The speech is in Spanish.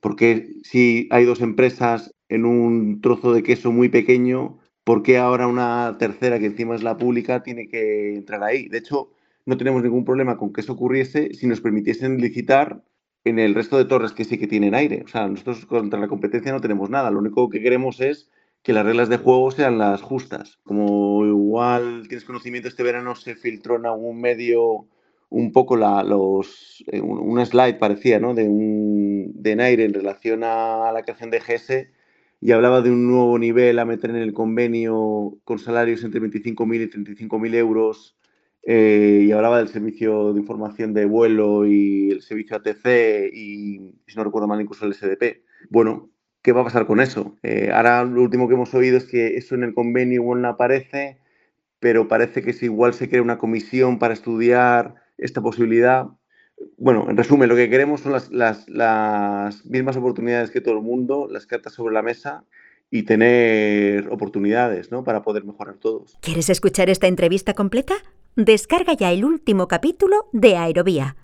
¿Por qué si hay dos empresas en un trozo de queso muy pequeño, por qué ahora una tercera que encima es la pública tiene que entrar ahí? De hecho, no tenemos ningún problema con que eso ocurriese si nos permitiesen licitar en el resto de torres que sí que tienen aire. O sea, nosotros contra la competencia no tenemos nada. Lo único que queremos es que las reglas de juego sean las justas. Como igual tienes conocimiento, este verano se filtró en algún medio un poco la, los, eh, una slide parecía, ¿no? De, un, de Naire en relación a la creación de GS y hablaba de un nuevo nivel a meter en el convenio con salarios entre 25.000 y 35.000 euros eh, y hablaba del servicio de información de vuelo y el servicio ATC y, si no recuerdo mal, incluso el SDP. Bueno, ¿qué va a pasar con eso? Eh, ahora lo último que hemos oído es que eso en el convenio igual no aparece, pero parece que si igual se crea una comisión para estudiar esta posibilidad. Bueno, en resumen, lo que queremos son las, las, las mismas oportunidades que todo el mundo, las cartas sobre la mesa y tener oportunidades ¿no? para poder mejorar todos. ¿Quieres escuchar esta entrevista completa? Descarga ya el último capítulo de Aerovía